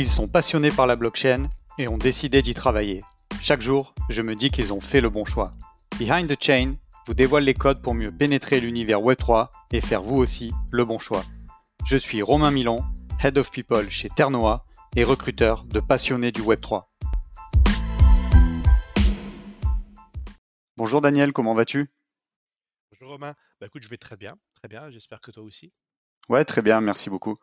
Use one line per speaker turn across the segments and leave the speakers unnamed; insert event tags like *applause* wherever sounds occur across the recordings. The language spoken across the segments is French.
Ils sont passionnés par la blockchain et ont décidé d'y travailler. Chaque jour, je me dis qu'ils ont fait le bon choix. Behind the Chain vous dévoile les codes pour mieux pénétrer l'univers Web3 et faire vous aussi le bon choix. Je suis Romain Milon, Head of People chez Ternoa et recruteur de passionnés du Web3. Bonjour Daniel, comment vas-tu?
Bonjour Romain, bah écoute, je vais très bien, très bien, j'espère que toi aussi.
Ouais, très bien, merci beaucoup.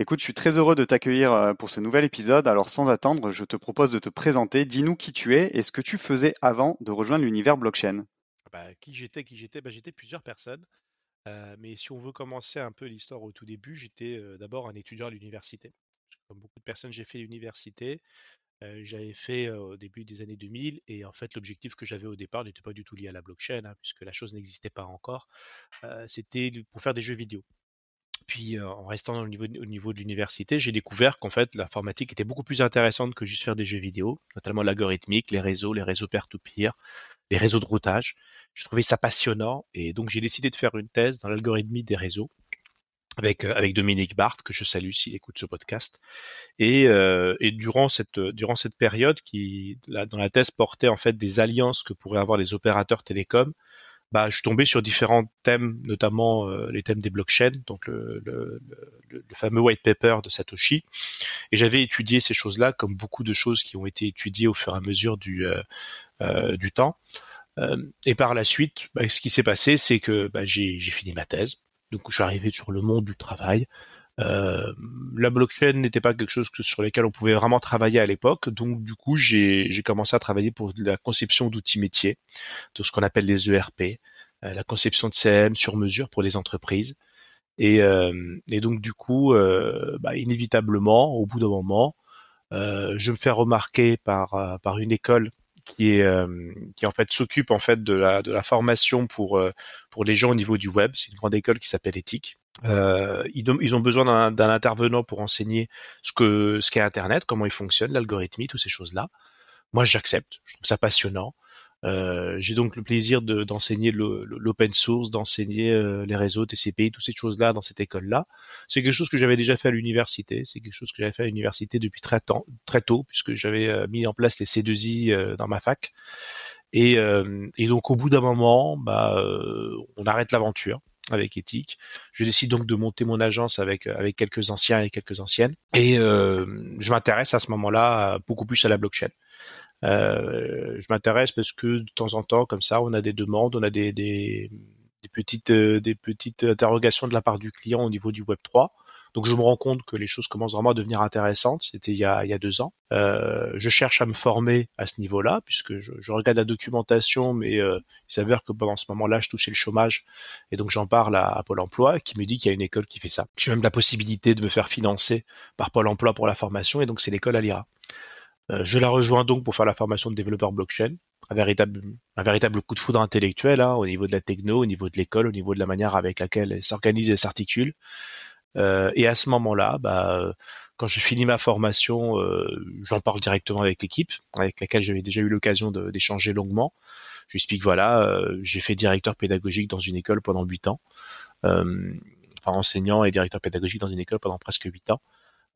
Écoute, je suis très heureux de t'accueillir euh, pour ce nouvel épisode. Alors sans attendre, je te propose de te présenter. Dis-nous qui tu es et ce que tu faisais avant de rejoindre l'univers blockchain.
Bah, qui j'étais, qui j'étais, bah, j'étais plusieurs personnes. Euh, mais si on veut commencer un peu l'histoire au tout début, j'étais euh, d'abord un étudiant à l'université. Comme beaucoup de personnes, j'ai fait l'université. j'avais fait au début des années 2000 et en fait l'objectif que j'avais au départ n'était pas du tout lié à la blockchain hein, puisque la chose n'existait pas encore. C'était pour faire des jeux vidéo. Puis en restant au niveau, au niveau de l'université, j'ai découvert qu'en fait l'informatique était beaucoup plus intéressante que juste faire des jeux vidéo, notamment l'algorithmique, les réseaux, les réseaux peer-to-peer, les réseaux de routage. Je trouvais ça passionnant et donc j'ai décidé de faire une thèse dans l'algorithmie des réseaux avec avec Dominique Barthes que je salue s'il écoute ce podcast et, et durant cette durant cette période qui dans la thèse portait en fait des alliances que pourraient avoir les opérateurs télécoms bah, je suis tombé sur différents thèmes, notamment euh, les thèmes des blockchains, donc le, le, le, le, fameux white paper de Satoshi. Et j'avais étudié ces choses-là, comme beaucoup de choses qui ont été étudiées au fur et à mesure du, euh, euh du temps. Euh, et par la suite, bah, ce qui s'est passé, c'est que bah, j'ai fini ma thèse. Donc je suis arrivé sur le monde du travail. Euh, la blockchain n'était pas quelque chose sur lequel on pouvait vraiment travailler à l'époque, donc du coup j'ai commencé à travailler pour la conception d'outils métiers, de ce qu'on appelle les ERP, euh, la conception de CM sur mesure pour les entreprises. Et, euh, donc du coup, bah, inévitablement, au bout d'un moment, je me fais remarquer par une école qui est qui en fait s'occupe en fait de la de la formation pour pour les gens au niveau du web. C'est une grande école qui s'appelle Ethic. Euh, ils, ont besoin d'un intervenant pour enseigner ce que ce qu'est Internet, comment il fonctionne, l'algorithmie, toutes ces choses-là. Moi, j'accepte. Je trouve ça passionnant. Euh, j'ai donc le plaisir d'enseigner l'open source, d'enseigner euh, les réseaux TCP, toutes ces choses-là dans cette école-là. C'est quelque chose que j'avais déjà fait à l'université. C'est quelque chose que j'avais fait à l'université depuis très, temps, très tôt, puisque j'avais euh, mis en place les C2I euh, dans ma fac. Et, et donc au bout d'un moment, bah, on arrête l'aventure avec Ethic. Je décide donc de monter mon agence avec avec quelques anciens et quelques anciennes et je m'intéresse à ce moment-là beaucoup plus à la blockchain. Euh, je m'intéresse parce que de temps en temps, comme ça, on a des demandes, on a des, des, des petites euh, des petites interrogations de la part du client au niveau du Web 3. Donc je me rends compte que les choses commencent vraiment à devenir intéressantes. C'était il y a, il y a deux ans. Euh, je cherche à me former à ce niveau-là, puisque je, je, regarde la documentation, mais euh, il s'avère que pendant ce moment-là, je touchais le chômage, et donc j'en parle à, Pôle Emploi, qui me dit qu'il y a une école qui fait ça. J'ai même la possibilité de me faire financer par Pôle Emploi pour la formation, et donc c'est l'école Alira. Euh, je la rejoins donc pour faire la formation de développeur blockchain, un véritable, coup de foudre intellectuel hein, au niveau de la techno, au niveau de l'école, au niveau de la manière avec laquelle elle s'organise et s'articule. Euh, et à ce moment-là, bah, quand je finis ma formation, euh, j'en parle directement avec l'équipe, avec laquelle j'avais déjà eu l'occasion d'échanger longuement. Je lui explique voilà, euh, j'ai fait directeur pédagogique dans une école pendant huit ans, enfin enseignant et directeur pédagogique dans une école pendant presque huit ans.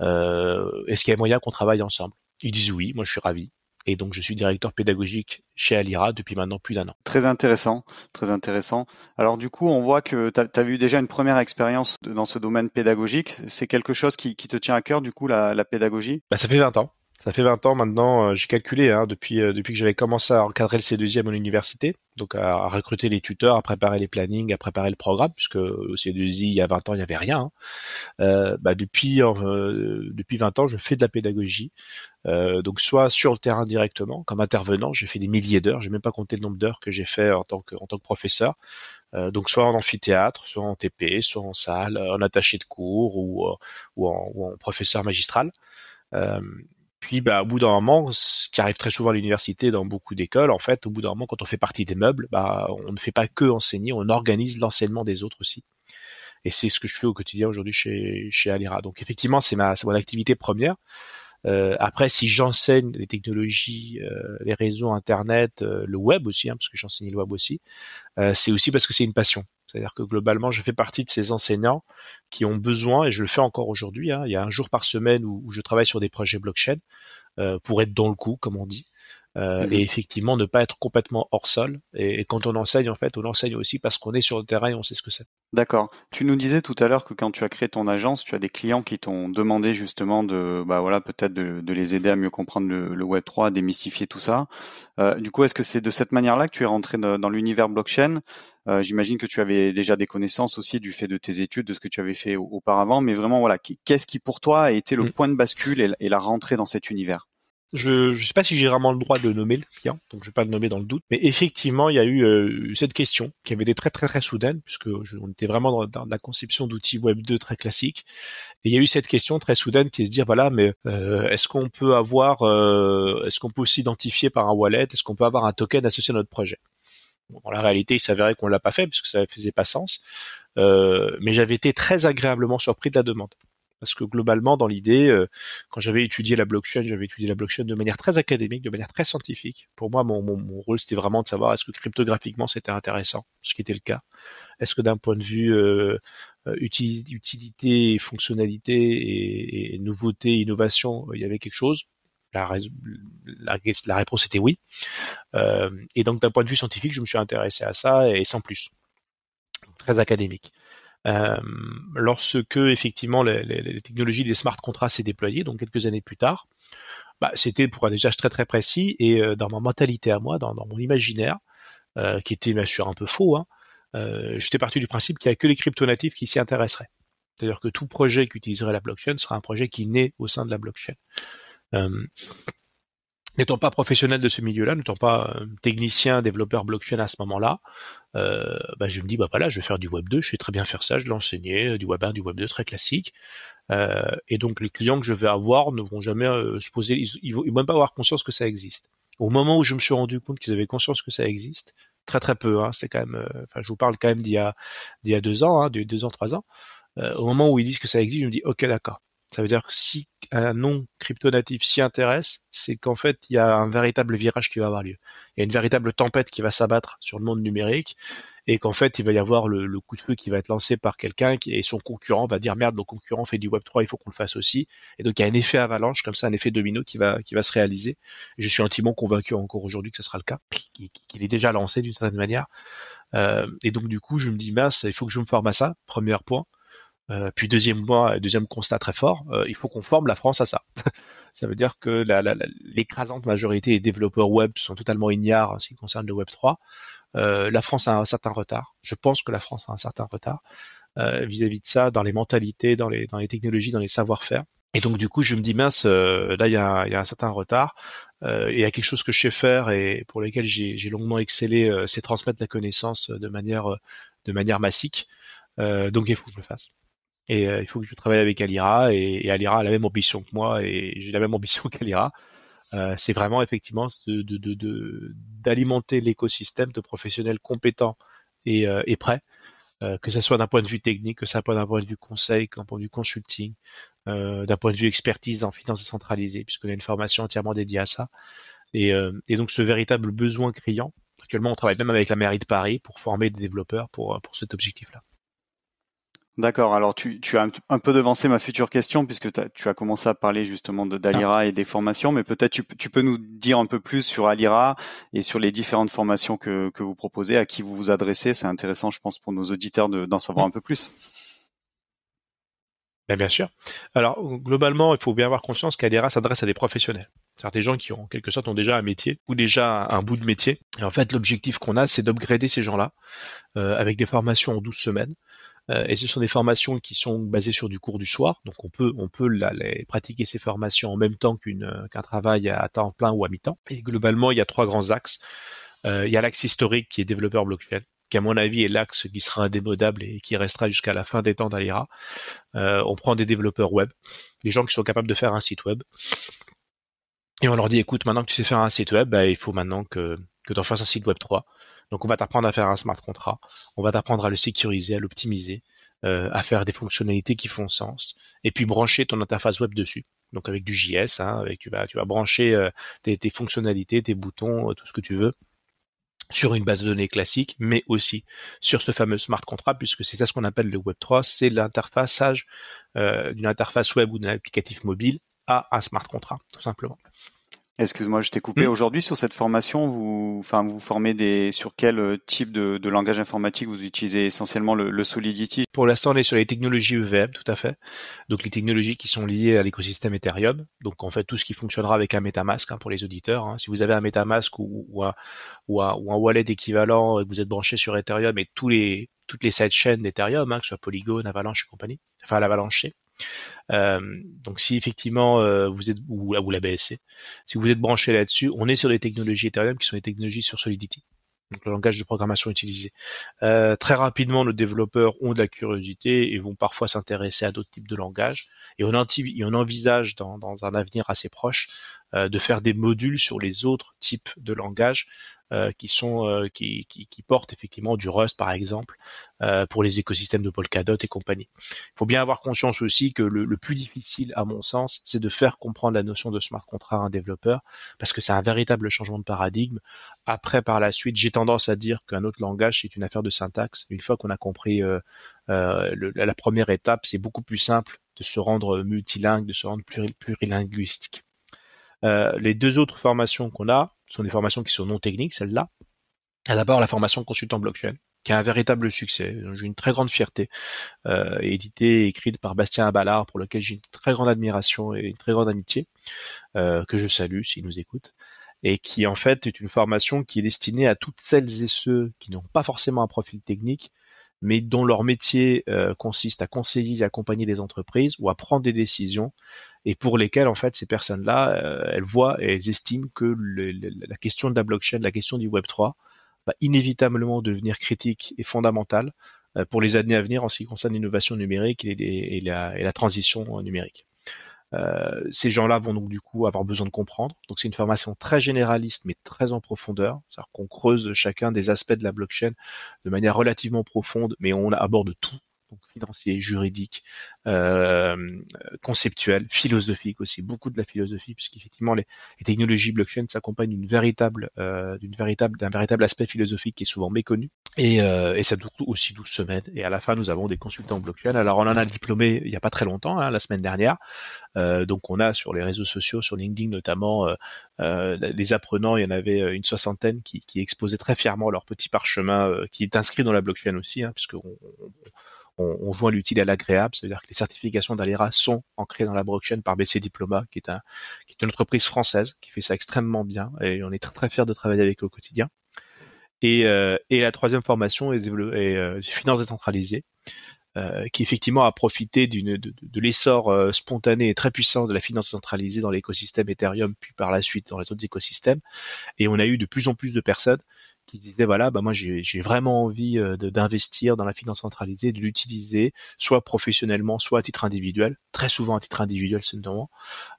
Est-ce qu'il y a moyen qu'on travaille ensemble? Ils disent oui, moi je suis ravi et donc je suis directeur pédagogique chez Alira depuis maintenant plus d'un an.
Très intéressant, très intéressant. Alors du coup, on voit que tu as, eu déjà une première expérience dans ce domaine pédagogique. C'est quelque chose qui, te tient à cœur, du coup, la, la pédagogie?
Bah, Ça fait 20 ans. Ça fait 20 ans maintenant, euh, j'ai calculé, hein, depuis, euh, depuis que j'avais commencé à encadrer le C2I à mon université, donc à, recruter les tuteurs, à préparer les plannings, à préparer le programme, puisque au C2I, il y a 20 ans, il n'y avait rien. Hein. Euh, bah depuis, depuis 20 ans, je fais de la pédagogie, donc soit sur le terrain directement, comme intervenant, j'ai fait des milliers d'heures, j'ai même pas compté le nombre d'heures que j'ai fait en tant que, en tant que professeur, donc soit en amphithéâtre, soit en TP, soit en salle, en attaché de cours ou, ou, en, ou en professeur magistral. Euh, puis, bah, au bout d'un moment, ce qui arrive très souvent à l'université, dans beaucoup d'écoles, en fait, au bout d'un moment, quand on fait partie des meubles, bah, on ne fait pas que enseigner, on organise l'enseignement des autres aussi. Et c'est ce que je fais au quotidien aujourd'hui chez, chez Alira. Donc, effectivement, c'est ma, mon activité première. Euh, après, si j'enseigne les technologies, euh, les réseaux Internet, euh, le web aussi, hein, parce que j'enseigne le web aussi, c'est aussi parce que c'est une passion. C'est-à-dire que globalement, je fais partie de ces enseignants qui ont besoin, et je le fais encore aujourd'hui, hein, il y a un jour par semaine où, je travaille sur des projets blockchain euh, pour être dans le coup, comme on dit. Euh, mhm. et effectivement ne pas être complètement hors sol. Et, quand on enseigne, en fait, on enseigne aussi parce qu'on est sur le terrain et on sait ce que c'est.
D'accord. Tu nous disais tout à l'heure que quand tu as créé ton agence, tu as des clients qui t'ont demandé justement de, bah voilà, peut-être de, les aider à mieux comprendre le, Web 3, à démystifier tout ça. Euh, du coup, est-ce que c'est de cette manière-là que tu es rentré dans, l'univers blockchain? Euh, J'imagine que tu avais déjà des connaissances aussi du fait de tes études, de ce que tu avais fait auparavant, mais vraiment, voilà, qu'est-ce qui pour toi a été le mm. point de bascule et la rentrée dans cet univers?
Je ne sais pas si j'ai vraiment le droit de nommer le client, donc je vais pas le nommer dans le doute. Mais effectivement, il y a eu euh, cette question qui avait été très très très soudaine, puisque on était vraiment dans, la conception d'outils Web 2 très classiques. Et il y a eu cette question très soudaine qui est de se dire voilà, mais euh, est-ce qu'on peut avoir, euh, est-ce qu'on peut s'identifier par un wallet, est-ce qu'on peut avoir un token associé à notre projet? Bon, Dans la réalité, il s'avérait qu'on l'a pas fait puisque ça ne faisait pas sens. mais j'avais été très agréablement surpris de la demande. Parce que globalement, dans l'idée, euh, quand j'avais étudié la blockchain, j'avais étudié la blockchain de manière très académique, de manière très scientifique. Pour moi, mon, rôle, c'était vraiment de savoir est-ce que cryptographiquement, c'était intéressant, ce qui était le cas. Est-ce que d'un point de vue euh, euh, utilité, fonctionnalité et, nouveauté, innovation, il y avait quelque chose? La, réponse était oui. et donc d'un point de vue scientifique, je me suis intéressé à ça et sans plus. Très académique. Euh, lorsque effectivement les, technologies des smart contracts s'est déployées, donc quelques années plus tard, bah, c'était pour un usage très très précis et euh, dans ma mentalité à moi, dans, mon imaginaire, euh, qui était bien sûr un peu faux, hein, j'étais parti du principe qu'il n'y a que les crypto-natifs qui s'y intéresseraient. C'est-à-dire que tout projet qui utiliserait la blockchain sera un projet qui naît au sein de la blockchain. N'étant pas professionnel de ce milieu-là, n'étant pas euh, technicien, développeur blockchain à ce moment-là, euh, bah, je me dis bah voilà, je vais faire du Web 2, je sais très bien faire ça, je l'ai euh, du Web 1, du Web 2 très classique. et donc les clients que je vais avoir ne vont jamais se poser, ils, ne vont même pas avoir conscience que ça existe. Au moment où je me suis rendu compte qu'ils avaient conscience que ça existe, très très peu, hein, c'est quand même, enfin je vous parle quand même d'il y a d'il y a deux ans, hein, deux ans, trois ans. au moment où ils disent que ça existe, je me dis ok d'accord, ça veut dire que si un non crypto-natif s'y intéresse, c'est qu'en fait, il y a un véritable virage qui va avoir lieu. Il y a une véritable tempête qui va s'abattre sur le monde numérique et qu'en fait, il va y avoir le, coup de feu qui va être lancé par quelqu'un et son concurrent va dire merde, mon concurrent fait du Web 3, il faut qu'on le fasse aussi. Et donc, il y a un effet avalanche, comme ça, un effet domino qui va, qui va se réaliser. je suis intimement convaincu encore aujourd'hui que ce sera le cas, qu'il est déjà lancé d'une certaine manière. Euh, et donc, du coup, je me dis, mince, il faut que je me forme à ça, premier point. Euh, puis deuxième deuxième constat très fort, euh, il faut qu'on forme la France à ça. *laughs* ça veut dire que l'écrasante majorité des développeurs web sont totalement ignares en ce qui concerne le Web 3. Euh, la France a un certain retard. Je pense que la France a un certain retard vis-à-vis de ça, dans les mentalités, dans les, dans les technologies, dans les savoir-faire. Et donc du coup, je me dis mince, là il y a, y a, un certain retard. il y a quelque chose que je sais faire et pour lequel j'ai longuement excellé, c'est transmettre la connaissance de manière de manière massique. donc il faut que je le fasse. Et euh, il faut que je travaille avec Alira et, Alira a la même ambition que moi et j'ai la même ambition *laughs* qu'Alira. Euh, c'est vraiment effectivement d'alimenter l'écosystème de professionnels compétents et, euh, prêts, que ce soit d'un point de vue technique, que ce soit d'un point de vue conseil, d'un point de vue consulting, d'un point de vue expertise en finance décentralisée, puisqu'on a une formation entièrement dédiée à ça. Et, donc ce véritable besoin criant. Actuellement, on travaille même avec la mairie de Paris pour former des développeurs pour, pour cet objectif-là.
D'accord. Alors tu, as un peu devancé ma future question puisque tu as commencé à parler justement d'Alira et des formations, mais peut-être tu, peux nous dire un peu plus sur Alira et sur les différentes formations que, vous proposez, à qui vous vous adressez. C'est intéressant, je pense, pour nos auditeurs d'en savoir un peu plus.
Ben, bien sûr. Alors globalement, il faut bien avoir conscience qu'Alira s'adresse à des professionnels. C'est-à-dire des gens qui en quelque sorte ont déjà un métier ou déjà un bout de métier. Et en fait, l'objectif qu'on a, c'est d'upgrader ces gens-là euh, avec des formations en 12 semaines et ce sont des formations qui sont basées sur du cours du soir, donc on peut on peut pratiquer ces formations en même temps euh, qu'un travail à temps plein ou à mi-temps. Et globalement, il y a trois grands axes. Euh, il y a l'axe historique qui est développeur blockchain, qui à mon avis est l'axe qui sera indémodable et qui restera jusqu'à la fin des temps d'Alira. on prend des développeurs web, des gens qui sont capables de faire un site web. Et on leur dit, écoute, maintenant que tu sais faire un site web, bah, il faut maintenant que, que tu en fasses un site web 3. Donc on va t'apprendre à faire un smart contract, on va t'apprendre à le sécuriser, à l'optimiser, euh, à faire des fonctionnalités qui font sens, et puis brancher ton interface web dessus. Donc avec du JS, hein, tu vas brancher euh, tes, fonctionnalités, tes boutons, euh, tout ce que tu veux sur une base de données classique, mais aussi sur ce fameux smart contract, puisque c'est ça ce qu'on appelle le Web3, c'est l'interfaçage d'une interface web ou d'un applicatif mobile à un smart contract, tout simplement.
Excuse-moi, je t'ai coupé. Hmm. Aujourd'hui, sur cette formation, vous, enfin, vous formez des, sur quel euh, type de, de langage informatique vous utilisez essentiellement le, le Solidity?
Pour l'instant, on est sur les technologies EVM, tout à fait. Donc, les technologies qui sont liées à l'écosystème Ethereum. Donc, en fait, tout ce qui fonctionnera avec un MetaMask hein, pour les auditeurs. Hein. Si vous avez un MetaMask ou, ou, un, ou, un, ou un wallet équivalent et que vous êtes branché sur Ethereum et tous les, toutes les sidechains d'Ethereum, hein, que ce soit Polygon, Avalanche et compagnie, enfin l'Avalanche euh, donc si effectivement euh, vous êtes ou, la si vous êtes branché là-dessus, on est sur des technologies Ethereum qui sont des technologies sur Solidity, donc le langage de programmation utilisé. Euh, très rapidement, nos développeurs ont de la curiosité et vont parfois s'intéresser à d'autres types de langages. Et on, envisage dans, un avenir assez proche de faire des modules sur les autres types de langages euh, qui sont euh, qui, qui, portent effectivement du Rust par exemple euh, pour les écosystèmes de Polkadot et compagnie. Il faut bien avoir conscience aussi que le, le plus difficile à mon sens, c'est de faire comprendre la notion de smart contract à un développeur parce que c'est un véritable changement de paradigme. Après par la suite, j'ai tendance à dire qu'un autre langage c'est une affaire de syntaxe. Une fois qu'on a compris la première étape, c'est beaucoup plus simple de se rendre multilingue, de se rendre plurilinguistique. Euh, les deux autres formations qu'on a sont des formations qui sont non techniques, celles-là. D'abord la formation consultant blockchain, qui a un véritable succès. J'ai une très grande fierté, euh, éditée et écrite par Bastien Aballard, pour lequel j'ai une très grande admiration et une très grande amitié, euh, que je salue s'il nous écoute, et qui en fait est une formation qui est destinée à toutes celles et ceux qui n'ont pas forcément un profil technique, mais dont leur métier euh, consiste à conseiller et accompagner des entreprises ou à prendre des décisions et pour lesquelles en fait ces personnes-là, euh, elles voient et elles estiment que la question de la blockchain, la question du Web 3 va inévitablement devenir critique et fondamentale euh, pour les années à venir en ce qui concerne l'innovation numérique et la transition numérique. Euh, ces gens-là vont donc du coup avoir besoin de comprendre. Donc c'est une formation très généraliste mais très en profondeur. C'est-à-dire qu'on creuse chacun des aspects de la blockchain de manière relativement profonde, mais on aborde tout donc financier, juridique, euh, conceptuel, philosophique aussi, beaucoup de la philosophie, puisqu'effectivement les, les technologies blockchain s'accompagnent d'une véritable, euh, d'un véritable aspect philosophique qui est souvent méconnu. Et, euh, ça dure aussi 12 semaines. Et à la fin, nous avons des consultants blockchain. Alors on en a diplômé il n'y a pas très longtemps, hein, la semaine dernière. Donc on a sur les réseaux sociaux, sur LinkedIn notamment, les apprenants, il y en avait une soixantaine qui, exposaient très fièrement leur petit parchemin qui est inscrit dans la blockchain aussi, hein, puisque on joint l'utile à l'agréable, c'est-à-dire que les certifications d'Alera sont ancrées dans la blockchain par BC Diploma, qui est, une entreprise française qui fait ça extrêmement bien et on est très très fiers de travailler avec eux au quotidien. Et, euh, la troisième formation est, euh, finance décentralisée, euh, qui effectivement a profité de, de, l'essor euh, spontané et très puissant de la finance centralisée dans l'écosystème Ethereum, puis par la suite dans les autres écosystèmes. Et on a eu de plus en plus de personnes qui disaient voilà bah moi j'ai vraiment envie euh, d'investir dans la finance centralisée, de l'utiliser soit professionnellement, soit à titre individuel, très souvent à titre individuel c'est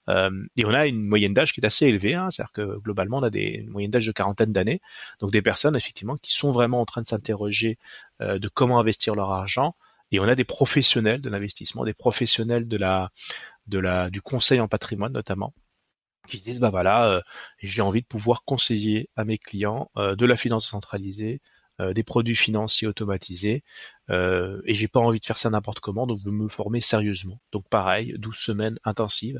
euh, et on a une moyenne d'âge qui est assez élevée, hein, c'est-à-dire que globalement on a des une moyenne d'âge de quarantaine d'années, donc des personnes effectivement qui sont vraiment en train de s'interroger euh, de comment investir leur argent, et on a des professionnels de l'investissement, des professionnels de la de la du conseil en patrimoine notamment, qui disent bah voilà, euh, j'ai envie de pouvoir conseiller à mes clients euh, de la finance centralisée, euh, des produits financiers automatisés, et j'ai pas envie de faire ça n'importe comment, donc veux me former sérieusement. Donc pareil, 12 semaines intensives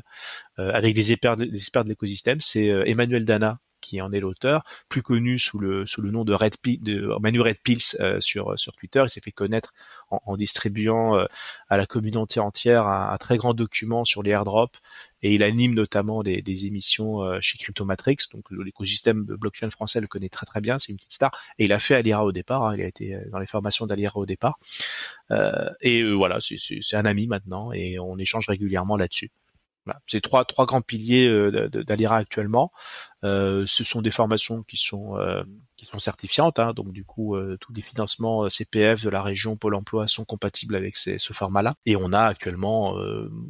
avec des experts, des experts de l'écosystème. C'est Emmanuel Dana qui en est l'auteur, plus connu sous le sous le nom de Red de Manu Red Pills euh, sur sur Twitter. Il s'est fait connaître en, distribuant euh, à la communauté entière un, très grand document sur les airdrops et il anime notamment des, des émissions euh, chez Cryptomatrix. Donc l'écosystème blockchain français le connaît très très bien. C'est une petite star et il a fait Alira au départ. Hein, il a été dans les formations d'Alira au départ. et voilà, c'est un ami maintenant et on échange régulièrement là-dessus. C'est trois, trois grands piliers euh, d'Alira actuellement. Euh, ce sont des formations qui sont euh, qui sont certifiantes, hein, donc du coup euh, tous les financements euh, CPF de la région Pôle Emploi sont compatibles avec ces, ce format-là. Et on a actuellement,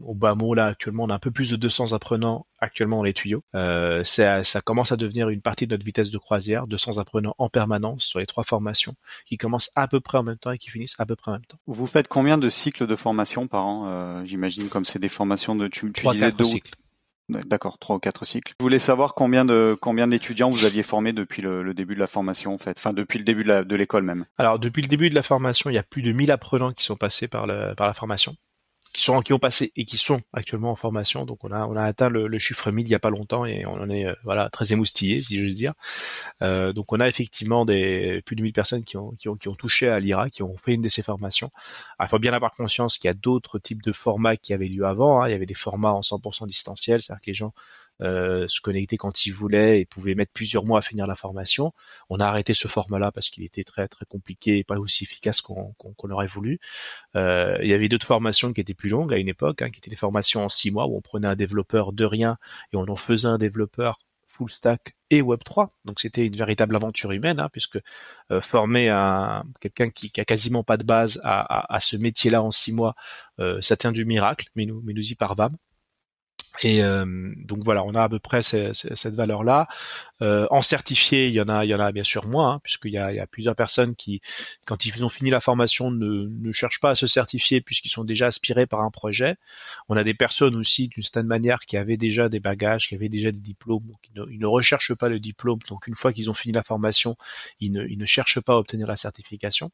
au bas mot là actuellement, on a un peu plus de 200 apprenants actuellement dans les tuyaux. ça, ça commence à devenir une partie de notre vitesse de croisière, 200 apprenants en permanence sur les trois formations qui commencent à peu près en même temps et qui finissent à peu près en même temps.
Vous faites combien de cycles de formation par an? J'imagine comme c'est des formations de tu, tu disais deux cycles D'accord, trois ou quatre cycles. Je voulais savoir combien d'étudiants vous aviez formé depuis le, début de la formation en fait, enfin depuis le début de l'école même.
Alors depuis le début de la formation, il y a plus de 1000 apprenants qui sont passés par la formation qui sont qui ont passé et qui sont actuellement en formation. Donc on a on a atteint le, chiffre 1000 il y a pas longtemps et on en est euh, voilà très émoustillé si j'ose dire. Euh, donc on a effectivement des plus de 1000 personnes qui ont qui ont qui ont touché à l'IRA, qui ont fait une de ces formations. Il faut bien avoir conscience qu'il y a d'autres types de formats qui avaient lieu avant. Hein. Il y avait des formats en 100% distanciel, c'est-à-dire que les gens euh, se connecter quand il voulait et pouvait mettre plusieurs mois à finir la formation. On a arrêté ce format-là parce qu'il était très très compliqué et pas aussi efficace qu'on aurait voulu. Euh, il y avait d'autres formations qui étaient plus longues à une époque, hein, qui étaient des formations en six mois où on prenait un développeur de rien et on en faisait un développeur full stack et Web3. Donc c'était une véritable aventure humaine, hein, puisque euh, former un quelqu'un qui, qui a quasiment pas de base à, à, ce métier-là en six mois, euh, ça tient du miracle, mais nous, mais nous y parvâmes. Et euh, donc voilà, on a à peu près cette valeur-là. Euh, en certifié, il y en a, il y en a bien sûr moins, hein, puisqu'il y a, il y a plusieurs personnes qui, quand ils ont fini la formation, ne, ne cherchent pas à se certifier puisqu'ils sont déjà aspirés par un projet. On a des personnes aussi, d'une certaine manière, qui avaient déjà des bagages, qui avaient déjà des diplômes, qui ne, ils ne recherchent pas le diplôme. Donc une fois qu'ils ont fini la formation, ils ne, ils ne cherchent pas à obtenir la certification.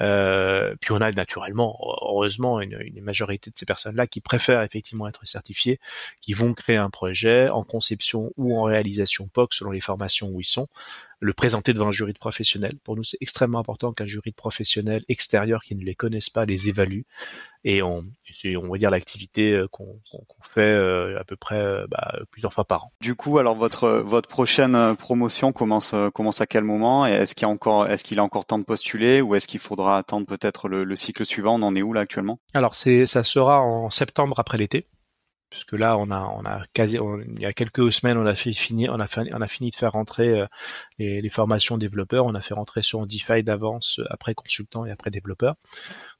Euh, puis on a naturellement, heureusement, une, une majorité de ces personnes-là qui préfèrent effectivement être certifiées, qui vont créer un projet en conception ou en réalisation POC selon les formations où ils sont, le présenter devant un jury de professionnels. Pour nous, c'est extrêmement important qu'un jury de professionnels extérieurs qui ne les connaissent pas les évalue. Et on, on va dire l'activité euh, qu'on fait euh, à peu près euh, bah, plusieurs fois par an.
Du coup, alors votre votre prochaine promotion commence commence à quel moment? Est-ce qu'il y a encore est-ce qu'il a encore temps de postuler? Ou est-ce qu'il faudra attendre peut-être le, le cycle suivant? On en est où là actuellement?
Alors c'est ça sera en septembre après l'été puisque là on a quasi il y a quelques semaines on a fait fini on a fini de faire rentrer euh, les, formations développeurs. On a fait rentrer sur DeFi d'avance euh, après consultant et après développeur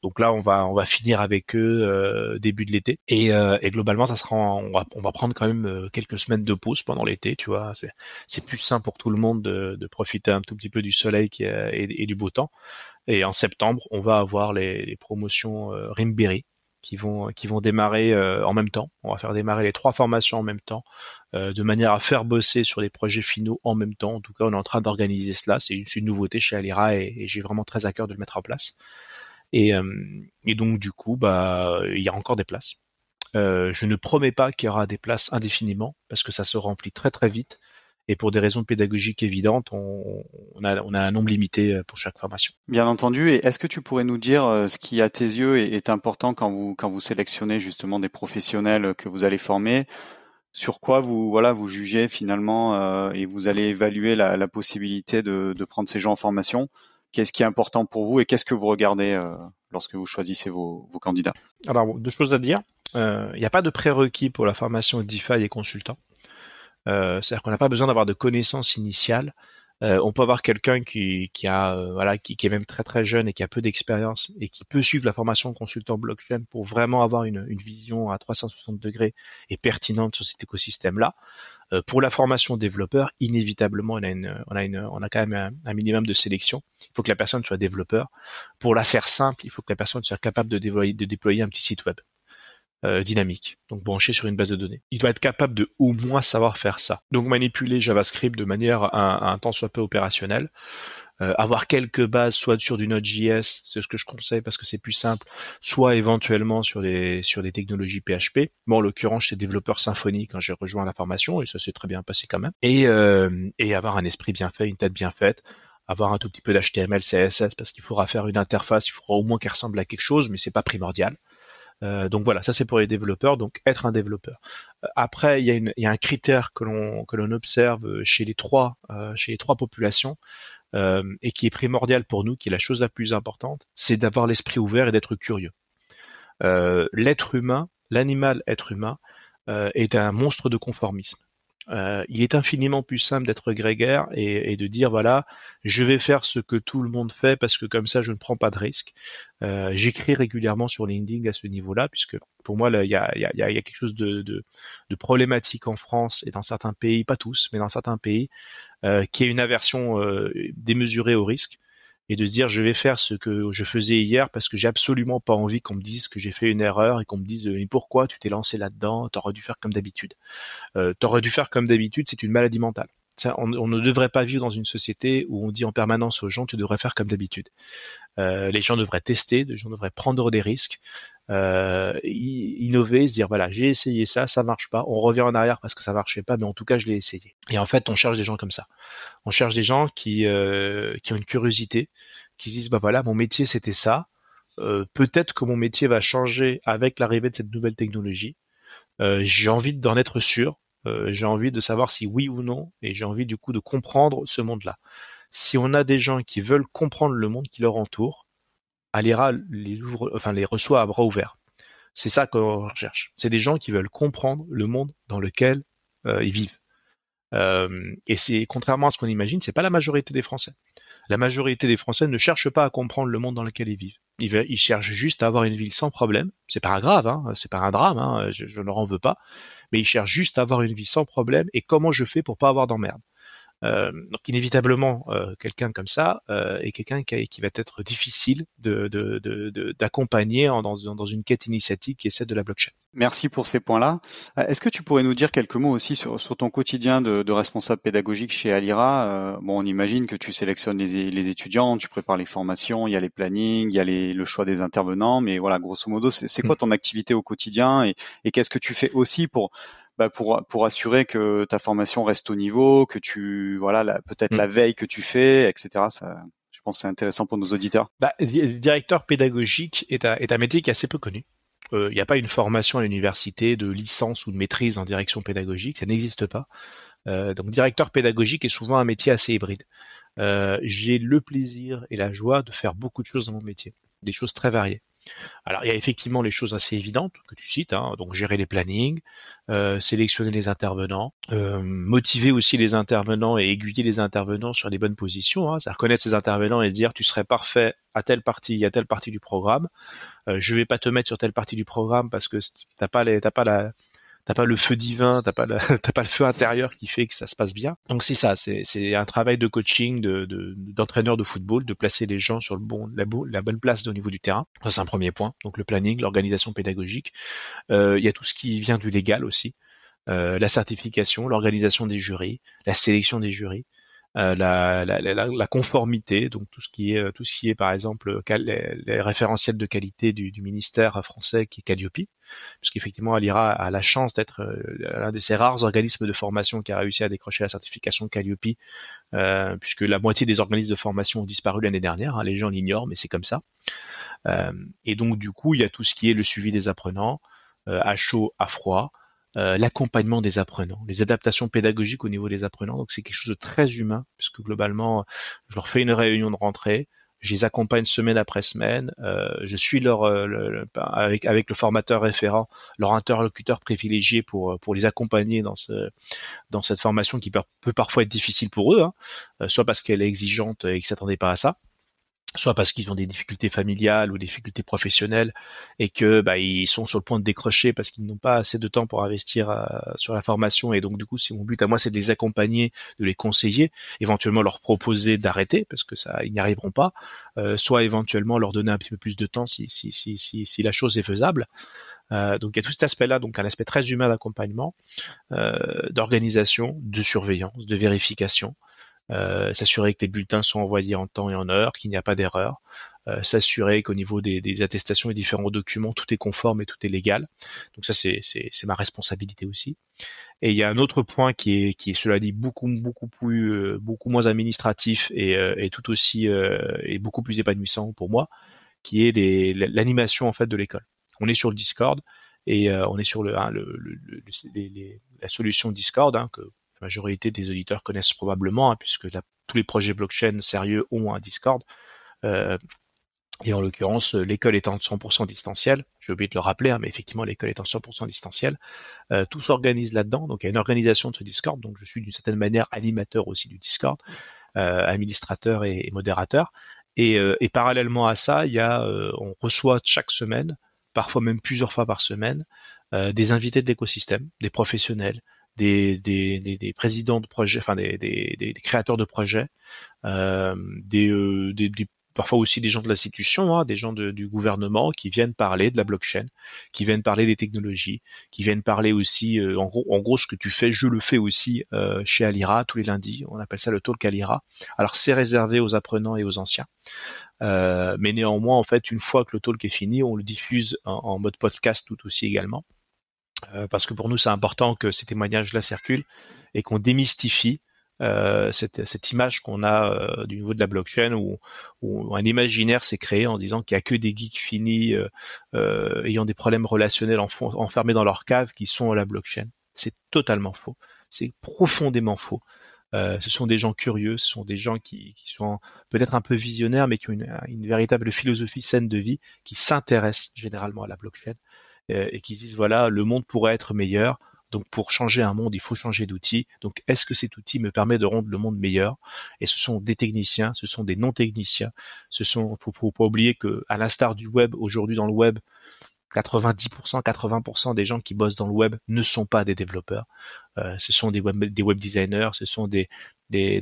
donc là on va on va finir avec eux euh, début de l'été. Et, globalement ça sera on va on va prendre quand même quelques semaines de pause pendant l'été tu vois. C'est c'est plus sain pour tout le monde de, profiter un tout petit peu du soleil et, du beau temps. Et en septembre on va avoir les, les promotions Rimberry qui vont qui vont démarrer euh, en même temps. On va faire démarrer les trois formations en même temps, euh, de manière à faire bosser sur les projets finaux en même temps. En tout cas, on est en train d'organiser cela. C'est une, une, nouveauté chez Alira et, j'ai vraiment très à cœur de le mettre en place. Et, euh, et donc du coup, bah il y a encore des places. je ne promets pas qu'il y aura des places indéfiniment parce que ça se remplit très très vite et pour des raisons pédagogiques évidentes, on, a, on a, un nombre limité euh, pour chaque formation.
Bien entendu. Et est-ce que tu pourrais nous dire euh, ce qui, à tes yeux, est, important quand vous, quand vous sélectionnez justement des professionnels que vous allez former? Sur quoi vous voilà vous jugez finalement euh, et vous allez évaluer la, la possibilité de, de, prendre ces gens en formation? Qu'est-ce qui est important pour vous et qu'est-ce que vous regardez euh, lorsque vous choisissez vos, vos candidats?
Alors deux choses à dire. Il n'y a pas de prérequis pour la formation DeFi et consultant. Euh, c'est-à-dire qu'on n'a pas besoin d'avoir de connaissances initiales. Euh, on peut avoir quelqu'un qui, a euh, voilà qui, est même très très jeune et qui a peu d'expérience et qui peut suivre la formation consultant blockchain pour vraiment avoir une, vision à 360 degrés et pertinente sur cet écosystème là. Pour la formation développeur, inévitablement on a une, on a une, on a quand même un, minimum de sélection. Il faut que la personne soit développeur. Pour la faire simple, il faut que la personne soit capable de de déployer un petit site web. Euh, dynamique, donc branché sur une base de données. Il doit être capable de au moins savoir faire ça. Donc manipuler JavaScript de manière à, un temps soit peu opérationnel. Euh, avoir quelques bases, soit sur du Node.js, c'est ce que je conseille parce que c'est plus simple, soit éventuellement sur des sur des technologies PHP. Bon, en l'occurrence, j'étais développeur Symfony quand j'ai rejoint la formation et ça s'est très bien passé quand même. Et euh, et avoir un esprit bien fait, une tête bien faite, avoir un tout petit peu d'HTML, CSS parce qu'il faudra faire une interface, il faudra au moins qu'elle ressemble à quelque chose, mais c'est pas primordial. Euh, donc voilà, ça c'est pour les développeurs, donc être un développeur. Euh, après, il y, a un critère que l'on que l'on observe chez les trois euh, chez les trois populations et qui est primordial pour nous, qui est la chose la plus importante, c'est d'avoir l'esprit ouvert et d'être curieux. L'être humain, l'animal être humain, est un monstre de conformisme. Euh, il est infiniment plus simple d'être grégaire et, de dire voilà, je vais faire ce que tout le monde fait parce que comme ça je ne prends pas de risque. Euh, j'écris régulièrement sur LinkedIn à ce niveau-là puisque pour moi il y a, quelque chose de, problématique en France et dans certains pays, pas tous, mais dans certains pays, euh, qui est une aversion démesurée au risque et de se dire je vais faire ce que je faisais hier parce que j'ai absolument pas envie qu'on me dise que j'ai fait une erreur et qu'on me dise mais pourquoi tu t'es lancé là-dedans, t'aurais dû faire comme d'habitude. Euh, t'aurais dû faire comme d'habitude, c'est une maladie mentale. on, ne devrait pas vivre dans une société où on dit en permanence aux gens tu devrais faire comme d'habitude. Euh, les gens devraient tester, les gens devraient prendre des risques, euh, innover, se dire voilà j'ai essayé ça, ça marche pas, on revient en arrière parce que ça marchait pas, mais en tout cas je l'ai essayé. Et en fait on cherche des gens comme ça. On cherche des gens qui euh, qui ont une curiosité, qui se disent bah voilà mon métier c'était ça, euh, peut-être que mon métier va changer avec l'arrivée de cette nouvelle technologie. Euh, j'ai envie d'en être sûr, euh, j'ai envie de savoir si oui ou non, et j'ai envie du coup de comprendre ce monde-là. Si on a des gens qui veulent comprendre le monde qui leur entoure, Alira les reçoit à bras ouverts. C'est ça qu'on recherche. C'est des gens qui veulent comprendre le monde dans lequel ils vivent. et c'est contrairement à ce qu'on imagine, c'est pas la majorité des Français. La majorité des Français ne cherchent pas à comprendre le monde dans lequel ils vivent. Ils, cherchent juste à avoir une vie sans problème. C'est pas grave, hein, c'est pas un drame, hein, je, je ne leur en veux pas. Mais ils cherchent juste à avoir une vie sans problème et comment je fais pour pas avoir d'emmerde. Euh, donc inévitablement, euh, quelqu'un comme ça euh, est quelqu'un qui, qui, va être difficile d'accompagner de, de, dans, dans, une quête initiatique qui est celle de la blockchain.
Merci pour ces points-là. Est-ce que tu pourrais nous dire quelques mots aussi sur, sur ton quotidien de, de, responsable pédagogique chez Alira? Bon, on imagine que tu sélectionnes les, les, étudiants, tu prépares les formations, il y a les plannings, il y a les, le choix des intervenants, mais voilà, grosso modo, c'est quoi mm. ton activité au quotidien et, et qu'est-ce que tu fais aussi pour bah pour pour assurer que ta formation reste au niveau, que tu voilà peut-être la mm. veille que tu fais, etc. Ça, je pense c'est intéressant pour nos auditeurs.
Bah, directeur pédagogique est un, est un métier qui est assez peu connu. Euh, il n'y a pas une formation à l'université de licence ou de maîtrise en direction pédagogique, ça n'existe pas. Euh, donc directeur pédagogique est souvent un métier assez hybride. Euh, j'ai le plaisir et la joie de faire beaucoup de choses dans mon métier, des choses très variées. Alors il y a effectivement les choses assez évidentes que tu cites, hein, donc gérer les plannings, euh, sélectionner les intervenants, euh, motiver aussi les intervenants et aiguiller les intervenants sur les bonnes positions, hein, c'est reconnaître ces intervenants et se dire tu serais parfait à telle partie, à telle partie du programme, euh, je vais pas te mettre sur telle partie du programme parce que t'as pas les, t'as pas la, t'as pas le feu divin, t'as pas *laughs* pas le feu intérieur qui fait que ça se passe bien. Donc c'est ça, c'est un travail de coaching, de d'entraîneur de, football, de placer les gens sur le bon la, la bonne place au niveau du terrain. Ça c'est un premier point. Donc le planning, l'organisation pédagogique. Euh, il y a tout ce qui vient du légal aussi. Euh, la certification, l'organisation des jurys, la sélection des jurys. Euh, la, conformité, donc tout ce qui est tout ce qui est par exemple les, référentiels de qualité du, ministère français qui est Calliope, puisqu'effectivement Alira a la chance d'être euh, l'un de ces rares organismes de formation qui a réussi à décrocher la certification Calliope, euh, puisque la moitié des organismes de formation ont disparu l'année dernière, hein, les gens l'ignorent, mais c'est comme ça. Euh, et donc du coup il y a tout ce qui est le suivi des apprenants, euh, à chaud, à froid, euh, l'accompagnement des apprenants, les adaptations pédagogiques au niveau des apprenants. Donc c'est quelque chose de très humain, puisque globalement, je leur fais une réunion de rentrée, je les accompagne semaine après semaine, euh, je suis leur euh, avec avec le formateur référent, leur interlocuteur privilégié pour pour les accompagner dans ce dans cette formation qui peut, parfois être difficile pour eux, hein, soit parce qu'elle est exigeante et qu'ils s'attendaient pas à ça, soit parce qu'ils ont des difficultés familiales ou des difficultés professionnelles et que bah, ils sont sur le point de décrocher parce qu'ils n'ont pas assez de temps pour investir euh, sur la formation et donc du coup c'est mon but à moi c'est de les accompagner, de les conseiller, éventuellement leur proposer d'arrêter parce que ça ils n'y arriveront pas, euh, soit éventuellement leur donner un petit peu plus de temps si la chose est faisable. Euh, donc il y a tout cet aspect-là, donc un aspect très humain d'accompagnement, d'organisation, de surveillance, de vérification. Euh, s'assurer que les bulletins sont envoyés en temps et en heure, qu'il n'y a pas d'erreur, euh, s'assurer qu'au niveau des, des, attestations et différents documents, tout est conforme et tout est légal. Donc ça, c'est ma responsabilité aussi. Et il y a un autre point qui est, qui est cela dit, beaucoup, beaucoup plus, euh, beaucoup moins administratif et, et tout aussi et beaucoup plus épanouissant pour moi, qui est l'animation en fait de l'école. On est sur le Discord et on est sur le, hein, le, le, les, la solution Discord hein, que la majorité des auditeurs connaissent probablement, hein, puisque tous les projets blockchain sérieux ont un Discord. Euh, et en l'occurrence, l'école étant 100% distancielle, j'ai oublié de le rappeler, hein, mais effectivement, l'école étant 100% distancielle, euh, tout s'organise là-dedans. Donc, il y a une organisation de ce Discord. Donc, je suis d'une certaine manière animateur aussi du Discord, euh, administrateur et, modérateur. Et, parallèlement à ça, il y a, on reçoit chaque semaine, parfois même plusieurs fois par semaine, des invités de l'écosystème, des professionnels, des, présidents de projets, enfin des, créateurs de projets, euh, des, euh, des, parfois aussi des gens de l'institution, hein, des gens du gouvernement qui viennent parler de la blockchain, qui viennent parler des technologies, qui viennent parler aussi, euh, en, gros, ce que tu fais, je le fais aussi chez Alira tous les lundis. On appelle ça le talk Alira. Alors c'est réservé aux apprenants et aux anciens. Mais néanmoins, en fait, une fois que le talk est fini, on le diffuse en, mode podcast tout aussi également. Parce que pour nous, c'est important que ces témoignages-là circulent et qu'on démystifie euh, cette, cette, image qu'on a euh, du niveau de la blockchain où, où un imaginaire s'est créé en disant qu'il y a que des geeks finis euh, euh ayant des problèmes relationnels enfermés dans leur cave qui sont à la blockchain. C'est totalement faux. C'est profondément faux. Euh, ce sont des gens curieux, ce sont des gens qui, qui sont peut-être un peu visionnaires, mais qui ont une, une, véritable philosophie saine de vie, qui s'intéressent généralement à la blockchain et qui disent voilà, le monde pourrait être meilleur. Donc pour changer un monde, il faut changer d'outil. Donc est-ce que cet outil me permet de rendre le monde meilleur? Et ce sont des techniciens, ce sont des non-techniciens. Ce sont, faut, faut pas oublier que, à l'instar du web, aujourd'hui dans le web, 90%, 80% des gens qui bossent dans le web ne sont pas des développeurs. Euh, ce sont des web, des web designers, ce sont des,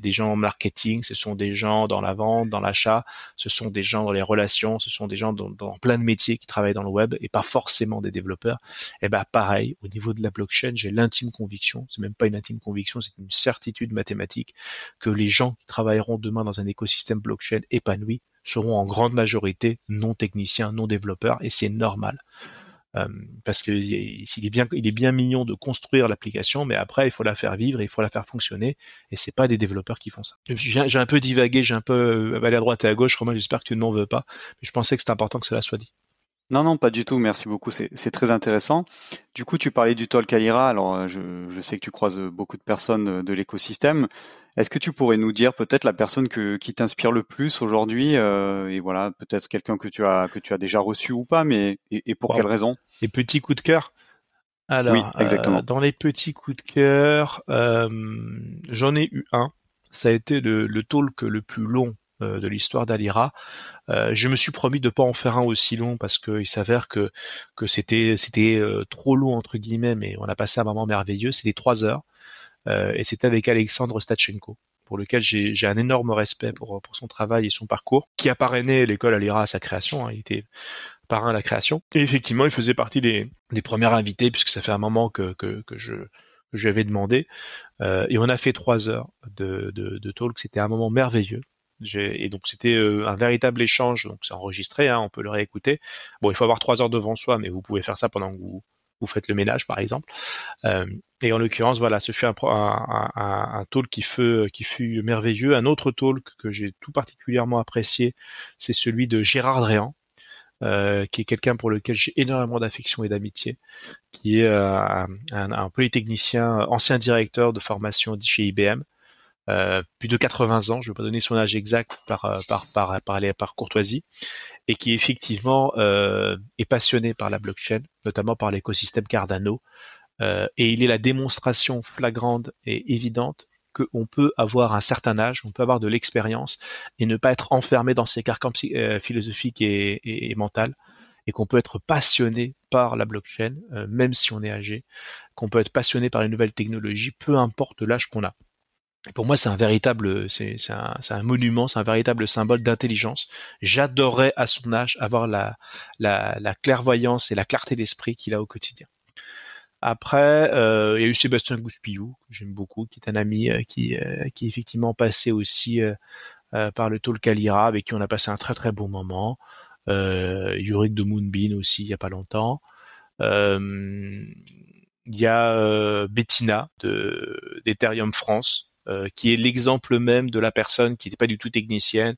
gens en marketing, ce sont des gens dans la vente, dans l'achat, ce sont des gens dans les relations, ce sont des gens dans, dans, plein de métiers qui travaillent dans le web et pas forcément des développeurs. Et eh ben pareil, au niveau de la blockchain, j'ai l'intime conviction, c'est même pas une intime conviction, c'est une certitude mathématique que les gens qui travailleront demain dans un écosystème blockchain épanoui seront en grande majorité non techniciens, non développeurs, et c'est normal. Euh, parce que il est bien, mignon de construire l'application, mais après il faut la faire vivre, il faut la faire fonctionner, et c'est pas des développeurs qui font ça. J'ai un peu divagué, j'ai un peu allé à droite et à gauche. Romain, j'espère que tu n'en veux pas, mais je pensais que c'était important que cela soit dit.
Non, non, pas du tout. Merci beaucoup. C'est très intéressant. Du coup, tu parlais du Talk Alira. Alors, euh, je, je, sais que tu croises beaucoup de personnes de l'écosystème. Est-ce que tu pourrais nous dire peut-être la personne que, qui t'inspire le plus aujourd'hui euh, et voilà peut-être quelqu'un que tu as que tu as déjà reçu ou pas, mais et, pour quelle raison?
Les petits coups de cœur? Alors, oui, exactement. Euh, dans les petits coups de cœur, euh, j'en ai eu un. Ça a été le, le talk le plus long euh, de l'histoire d'Alira. Euh, je me suis promis de pas en faire un aussi long parce qu'il s'avère que que c'était c'était trop long entre guillemets, mais on a passé un moment merveilleux. C'était trois heures. Euh, et c'était avec Alexandre Stachenko pour lequel j'ai un énorme respect pour, pour son travail et son parcours, qui a parrainé l'école à l'IRA à sa création, hein, il était parrain à la création. Et effectivement, il faisait partie des, des premiers invités, puisque ça fait un moment que, que, que je, que je demandé. Euh, et on a fait trois heures de, de, de talk, c'était un moment merveilleux. Et donc c'était euh, un véritable échange, donc c'est enregistré, hein, on peut le réécouter. Bon, il faut avoir trois heures devant soi, mais vous pouvez faire ça pendant que vous, vous faites le ménage par exemple. Euh, et en l'occurrence, voilà, ce fut un, un, un, talk qui fut, qui fut merveilleux. Un autre talk que j'ai tout particulièrement apprécié, c'est celui de Gérard Dréan, euh, qui est quelqu'un pour lequel j'ai énormément d'affection et d'amitié, qui est euh, un, un, polytechnicien, ancien directeur de formation chez IBM, euh, plus de 80 ans, je ne vais pas donner son âge exact par, euh, par, par, par, par courtoisie, et qui effectivement euh, est passionné par la blockchain, notamment par l'écosystème Cardano, et il est la démonstration flagrante et évidente qu'on peut avoir un certain âge, on peut avoir de l'expérience et ne pas être enfermé dans ses carcans philosophiques et, et, et mentales, et qu'on peut être passionné par la blockchain, même si on est âgé, qu'on peut être passionné par les nouvelles technologies, peu importe l'âge qu'on a pour moi, c'est un véritable, c'est un, un, monument, c'est un véritable symbole d'intelligence. J'adorerais à son âge avoir la, la, la clairvoyance et la clarté d'esprit qu'il a au quotidien. Après, euh, il y a eu Sébastien Gouspillou, que j'aime beaucoup, qui est un ami euh, qui, euh, qui est effectivement passé aussi par le Talk Calira, avec qui on a passé un très très bon moment. Euh, Yurik de Moonbeam aussi, il y a pas longtemps. il y a Bettina de d'Ethereum France, euh, qui est l'exemple même de la personne qui n'était pas du tout technicienne,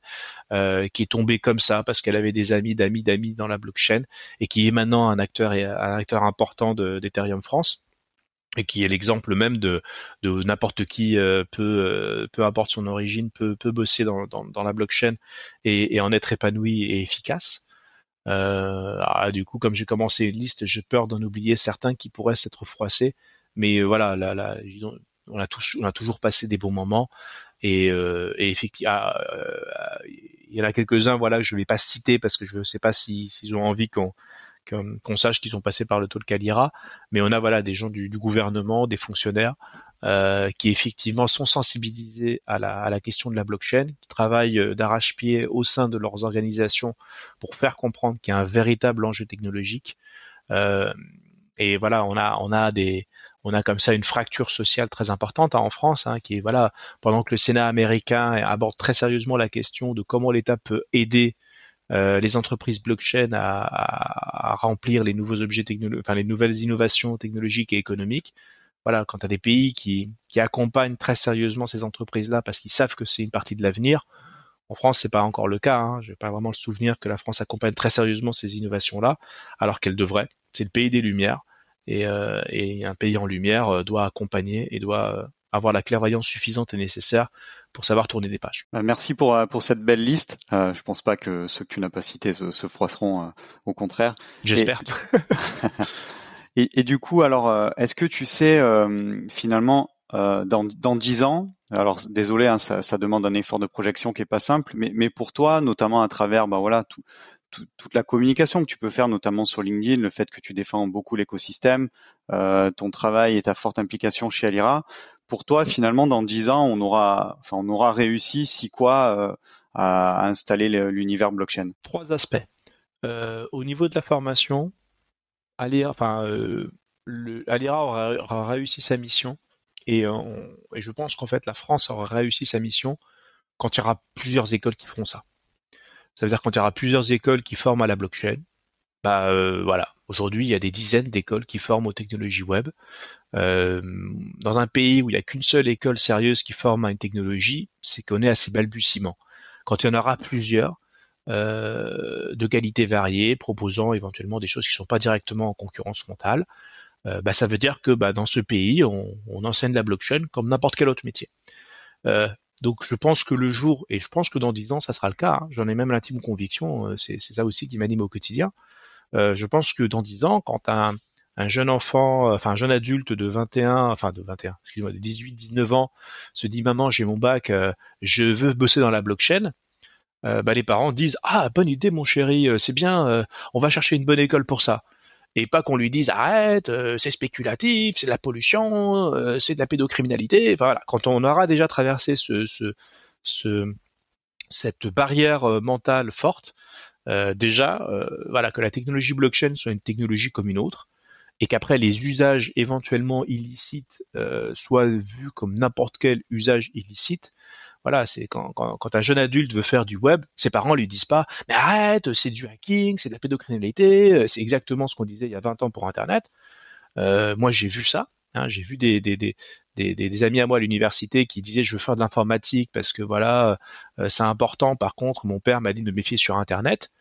euh, qui est tombée comme ça parce qu'elle avait des amis d'amis d'amis dans la blockchain et qui est maintenant un acteur un acteur important d'Ethereum France et qui est l'exemple même de, de n'importe qui euh, peut peu importe son origine peut, peut bosser dans, dans, dans la blockchain et, et, en être épanoui et efficace. Euh, ah, du coup, comme j'ai commencé une liste, j'ai peur d'en oublier certains qui pourraient s'être froissés. Mais voilà, là, là, on a tous, on a toujours passé des bons moments et, euh, et effectivement, ah, euh, il y en a quelques-uns, voilà, je vais pas citer parce que je ne sais pas s'ils si, ont envie qu'on qu'on sache qu'ils ont passé par le taux de Calira, mais on a voilà des gens du, gouvernement, des fonctionnaires qui effectivement sont sensibilisés à la, à la, question de la blockchain, qui travaillent d'arrache-pied au sein de leurs organisations pour faire comprendre qu'il y a un véritable enjeu technologique. et voilà, on a, on a des, on a comme ça une fracture sociale très importante hein, en France, hein, qui est voilà, pendant que le Sénat américain aborde très sérieusement la question de comment l'État peut aider euh, les entreprises blockchain à, remplir les nouveaux objets technologiques, enfin les nouvelles innovations technologiques et économiques. Voilà, quand tu as des pays qui, accompagnent très sérieusement ces entreprises-là parce qu'ils savent que c'est une partie de l'avenir, en France, c'est pas encore le cas. Hein. Je n'ai pas vraiment le souvenir que la France accompagne très sérieusement ces innovations-là, alors qu'elle devrait. C'est le pays des Lumières. Euh, et, un pays en lumière euh, doit accompagner et doit euh, avoir la clairvoyance suffisante et nécessaire pour savoir tourner des pages.
Bah, merci pour pour cette belle liste. Euh, je pense pas que ceux que tu n'as pas cités se, se froisseront, au contraire.
J'espère. *laughs*
Et, et, du coup, alors, est-ce que tu sais finalement dans dans dix ans, alors désolé, hein, ça, ça, demande un effort de projection qui est pas simple, mais mais pour toi, notamment à travers, bah voilà, tout, toute la communication que tu peux faire, notamment sur LinkedIn, le fait que tu défends beaucoup l'écosystème, euh, ton travail et ta forte implication chez Alira. Pour toi, finalement, dans dix ans, on aura, réussi, si quoi, euh, à, installer l'univers blockchain?
Trois aspects. Euh, au niveau de la formation, Alira aura, réussi sa mission, et, et je pense qu'en fait, la France aura réussi sa mission quand il y aura plusieurs écoles qui feront ça. Ça veut dire quand il y aura plusieurs écoles qui forment à la blockchain, bah euh, voilà. Aujourd'hui, il y a des dizaines d'écoles qui forment aux technologies web. Euh, dans un pays où il n'y a qu'une seule école sérieuse qui forme à une technologie, c'est qu'on est à ses balbutiements. Quand il y en aura plusieurs, euh, de qualité variée, proposant éventuellement des choses qui ne sont pas directement en concurrence frontale, bah, ça veut dire que bah, dans ce pays, on, on enseigne la blockchain comme n'importe quel autre métier. Donc je pense que le jour, et je pense que dans dix ans ça sera le cas, hein, j'en ai même l'intime conviction, euh, c'est ça aussi qui m'anime au quotidien, euh, je pense que dans dix ans, quand un, un jeune enfant, euh, enfin un jeune adulte de 21, enfin de 21, excuse-moi, de 18, 19 ans, se dit maman j'ai mon bac, je veux bosser dans la blockchain, bah, les parents disent ah bonne idée mon chéri, c'est bien, on va chercher une bonne école pour ça et pas qu'on lui dise arrête, euh, c'est spéculatif, c'est de la pollution, euh, c'est de la pédocriminalité. voilà, quand on aura déjà traversé ce, ce, ce cette barrière euh, mentale forte, déjà, voilà, que la technologie blockchain soit une technologie comme une autre, et qu'après les usages éventuellement illicites soient vus comme n'importe quel usage illicite, voilà, c'est quand, un jeune adulte veut faire du web, ses parents lui disent pas mais arrête, c'est du hacking, c'est de la pédocriminalité, euh, c'est exactement ce qu'on disait il y a 20 ans pour Internet. Euh, moi j'ai vu ça, hein, j'ai vu des amis à moi à l'université qui disaient je veux faire de l'informatique parce que voilà euh, c'est important. Par contre mon père m'a dit de me méfier sur Internet.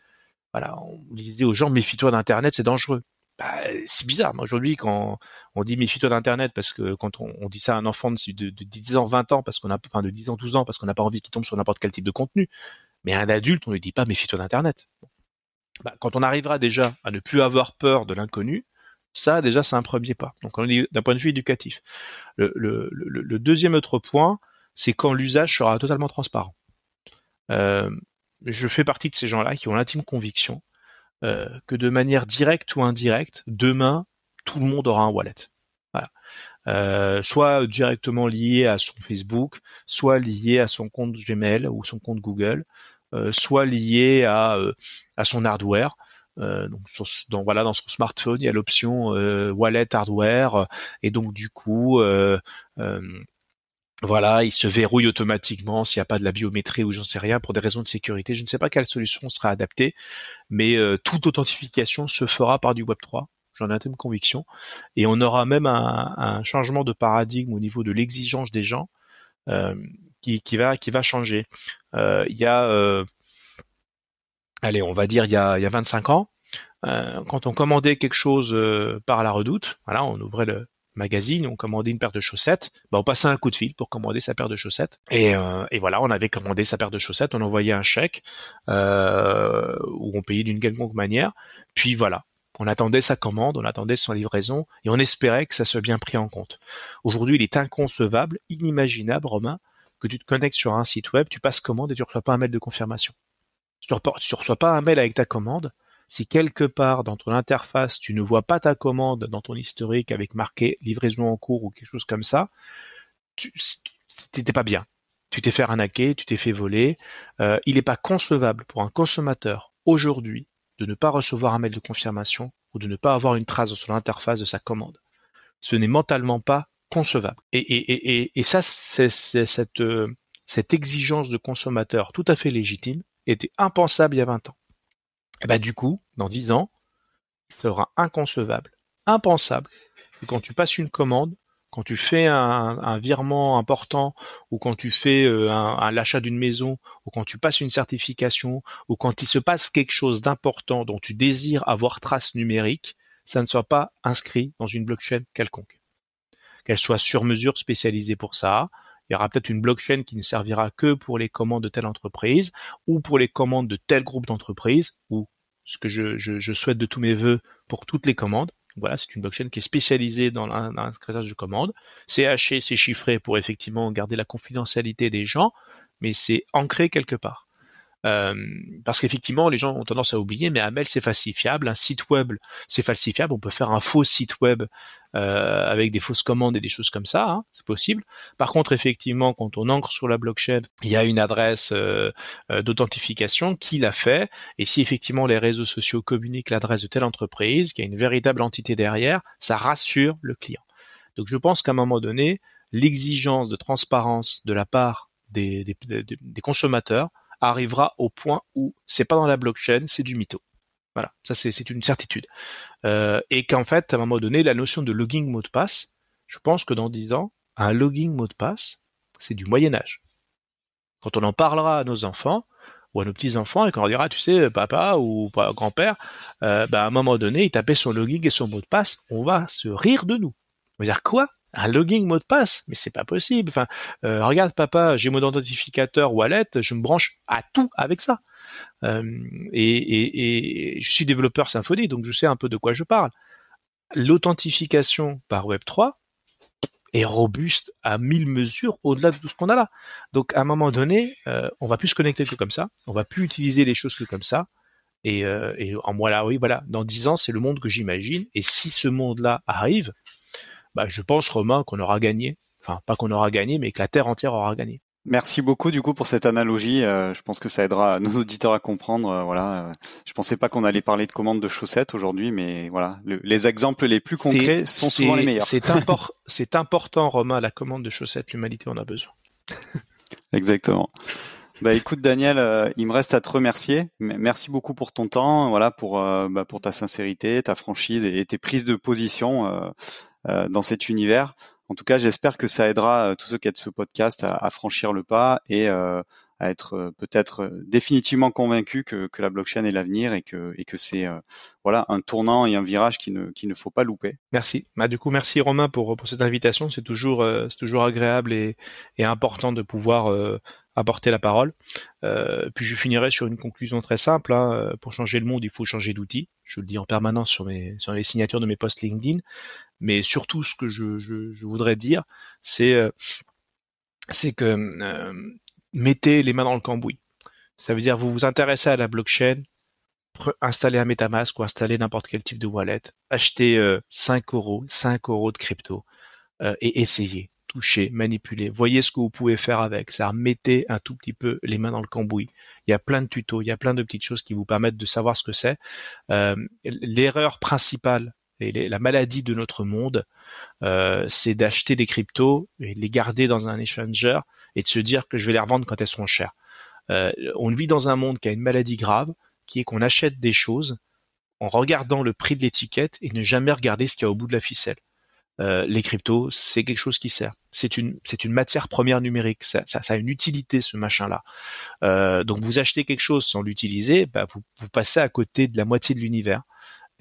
Voilà, on disait aux gens méfie-toi d'Internet, c'est dangereux bah, c'est bizarre. Aujourd'hui, quand on dit méfie-toi d'Internet, parce que quand on, dit ça à un enfant de, de, 10 ans, 20 ans, parce qu'on a, enfin de 10 ans, 12 ans, parce qu'on n'a pas envie qu'il tombe sur n'importe quel type de contenu, mais à un adulte, on ne lui dit pas méfie-toi d'Internet. Bah, quand on arrivera déjà à ne plus avoir peur de l'inconnu, ça déjà c'est un premier pas. Donc d'un point de vue éducatif. Le, le, le, deuxième autre point, c'est quand l'usage sera totalement transparent. Euh, je fais partie de ces gens-là qui ont l'intime conviction euh, que de manière directe ou indirecte, demain, tout le monde aura un wallet. Voilà. Euh, soit directement lié à son Facebook, soit lié à son compte Gmail ou son compte Google, euh, soit lié à, à son hardware. donc dans, voilà dans son smartphone il y a l'option wallet hardware et donc du coup voilà, il se verrouille automatiquement s'il n'y a pas de la biométrie ou j'en sais rien pour des raisons de sécurité. Je ne sais pas quelle solution sera adaptée, mais euh, toute authentification se fera par du Web 3. J'en ai une conviction. Et on aura même un, changement de paradigme au niveau de l'exigence des gens euh, qui, va changer. Euh, il y a, allez, on va dire il y a, il y a 25 ans, quand on commandait quelque chose par la Redoute, voilà, on ouvrait le, magazine, on commandait une paire de chaussettes, bah, on passait un coup de fil pour commander sa paire de chaussettes. Et, euh, voilà, on avait commandé sa paire de chaussettes, on envoyait un chèque euh, où on payait d'une quelconque manière. Puis voilà, on attendait sa commande, on attendait son livraison et on espérait que ça soit bien pris en compte. Aujourd'hui, il est inconcevable, inimaginable, Romain, que tu te connectes sur un site web, tu passes commande et tu reçois pas un mail de confirmation. Tu ne reçois pas un mail avec ta commande, si quelque part dans ton interface tu ne vois pas ta commande dans ton historique avec marqué livraison en cours ou quelque chose comme ça, tu n'étais pas bien. Tu t'es fait arnaquer, tu t'es fait voler. Euh, il n'est pas concevable pour un consommateur aujourd'hui de ne pas recevoir un mail de confirmation ou de ne pas avoir une trace sur l'interface de sa commande. Ce n'est mentalement pas concevable. Et, et, et, et ça, c'est cette, euh, cette exigence de consommateur tout à fait légitime était impensable il y a 20 ans. Et bah du coup, dans 10 ans, il sera inconcevable, impensable, que quand tu passes une commande, quand tu fais un, virement important, ou quand tu fais euh, l'achat d'une maison, ou quand tu passes une certification, ou quand il se passe quelque chose d'important dont tu désires avoir trace numérique, ça ne soit pas inscrit dans une blockchain quelconque. Qu'elle soit sur mesure spécialisée pour ça, il y aura peut-être une blockchain qui ne servira que pour les commandes de telle entreprise ou pour les commandes de tel groupe d'entreprises ou ce que je, souhaite de tous mes voeux pour toutes les commandes. Voilà, c'est une blockchain qui est spécialisée dans l'inscription de commandes. C'est haché, c'est chiffré pour effectivement garder la confidentialité des gens, mais c'est ancré quelque part. Euh, parce qu'effectivement, les gens ont tendance à oublier, mais un c'est falsifiable, un site web c'est falsifiable, on peut faire un faux site web euh, avec des fausses commandes et des choses comme ça, hein, c'est possible. Par contre, effectivement, quand on ancre sur la blockchain, il y a une adresse euh, d'authentification qui l'a fait, et si effectivement les réseaux sociaux communiquent l'adresse de telle entreprise, qu'il y a une véritable entité derrière, ça rassure le client. Donc je pense qu'à un moment donné, l'exigence de transparence de la part des, des consommateurs arrivera au point où c'est pas dans la blockchain, c'est du mytho. Voilà, ça c'est une certitude. Euh, et qu'en fait, à un moment donné, la notion de logging mot de passe, je pense que dans 10 ans, un logging mot de passe, c'est du Moyen Âge. Quand on en parlera à nos enfants ou à nos petits enfants et qu'on leur dira, tu sais, papa ou grand-père, euh, bah, à un moment donné, il tapait son logging et son mot de passe, on va se rire de nous. On va dire quoi? Un logging mot de passe, mais c'est pas possible. Enfin, euh, regarde papa, j'ai mon identificateur wallet, je me branche à tout avec ça. Euh, et, je suis développeur Symfony, donc je sais un peu de quoi je parle. L'authentification par Web3 est robuste à mille mesures au-delà de tout ce qu'on a là. Donc à un moment donné, euh, on va plus se connecter que comme ça, on va plus utiliser les choses que comme ça. Et, et en voilà, oui, voilà, dans dix ans, c'est le monde que j'imagine. Et si ce monde-là arrive, bah, je pense, Romain, qu'on aura gagné. Enfin, pas qu'on aura gagné, mais que la Terre entière aura gagné.
Merci beaucoup du coup pour cette analogie. Euh, je pense que ça aidera nos auditeurs à comprendre. Euh, voilà, je pensais pas qu'on allait parler de commandes de chaussettes aujourd'hui, mais voilà, les exemples les plus concrets sont souvent les meilleurs. *laughs*
C'est important, Romain, la commande de chaussettes. L'humanité en a besoin. *laughs*
Exactement. Bah écoute Daniel, euh, il me reste à te remercier. Merci beaucoup pour ton temps, voilà pour bah, pour ta sincérité, ta franchise et tes prises de position. Euh, dans cet univers. En tout cas, j'espère que ça aidera euh, tous ceux qui de ce podcast à, franchir le pas et euh, à être peut-être définitivement convaincu que, la blockchain est l'avenir et que, c'est voilà un tournant et un virage qu'il ne, qu'il ne faut pas louper.
Merci. Bah, du coup, merci Romain pour, cette invitation. C'est toujours, c'est toujours agréable et important de pouvoir apporter la parole. Euh, puis je finirai sur une conclusion très simple. Hein. Pour changer le monde, il faut changer d'outil. Je le dis en permanence sur, les signatures de mes posts LinkedIn. Mais surtout, ce que je, voudrais dire, c'est euh, que euh, mettez les mains dans le cambouis. Ça veut dire vous vous intéressez à la blockchain, installez un MetaMask ou installez n'importe quel type de wallet, achetez 5 euros, 5 euros de crypto et essayez toucher, manipuler, voyez ce que vous pouvez faire avec. Ça mettez un tout petit peu les mains dans le cambouis. Il y a plein de tutos, il y a plein de petites choses qui vous permettent de savoir ce que c'est. Euh, l'erreur principale et la maladie de notre monde, euh, c'est d'acheter des cryptos et les garder dans un échangeur et de se dire que je vais les revendre quand elles seront chères. Euh, on vit dans un monde qui a une maladie grave, qui est qu'on achète des choses en regardant le prix de l'étiquette et ne jamais regarder ce qu'il y a au bout de la ficelle. Euh, les cryptos, c'est quelque chose qui sert. C'est une, c'est une matière première numérique. Ça, ça, a une utilité ce machin-là. Euh, donc vous achetez quelque chose sans l'utiliser, bah, vous, vous passez à côté de la moitié de l'univers.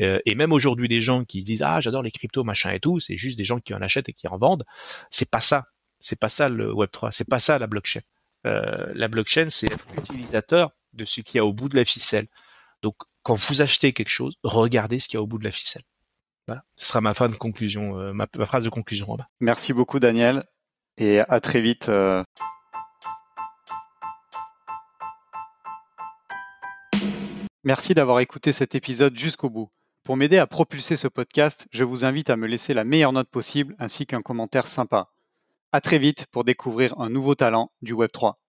Euh, et même aujourd'hui, des gens qui disent ah j'adore les cryptos machin et tout, c'est juste des gens qui en achètent et qui en vendent. C'est pas ça. C'est pas ça le Web 3. C'est pas ça la blockchain. la blockchain, c'est être utilisateur de ce qu'il y a au bout de la ficelle. Donc quand vous achetez quelque chose, regardez ce qu'il y a au bout de la ficelle. Ce sera ma fin de conclusion, euh, ma, phrase de conclusion.
Merci beaucoup Daniel et à très vite. Euh. Merci d'avoir écouté cet épisode jusqu'au bout. Pour m'aider à propulser ce podcast, je vous invite à me laisser la meilleure note possible ainsi qu'un commentaire sympa. À très vite pour découvrir un nouveau talent du Web3.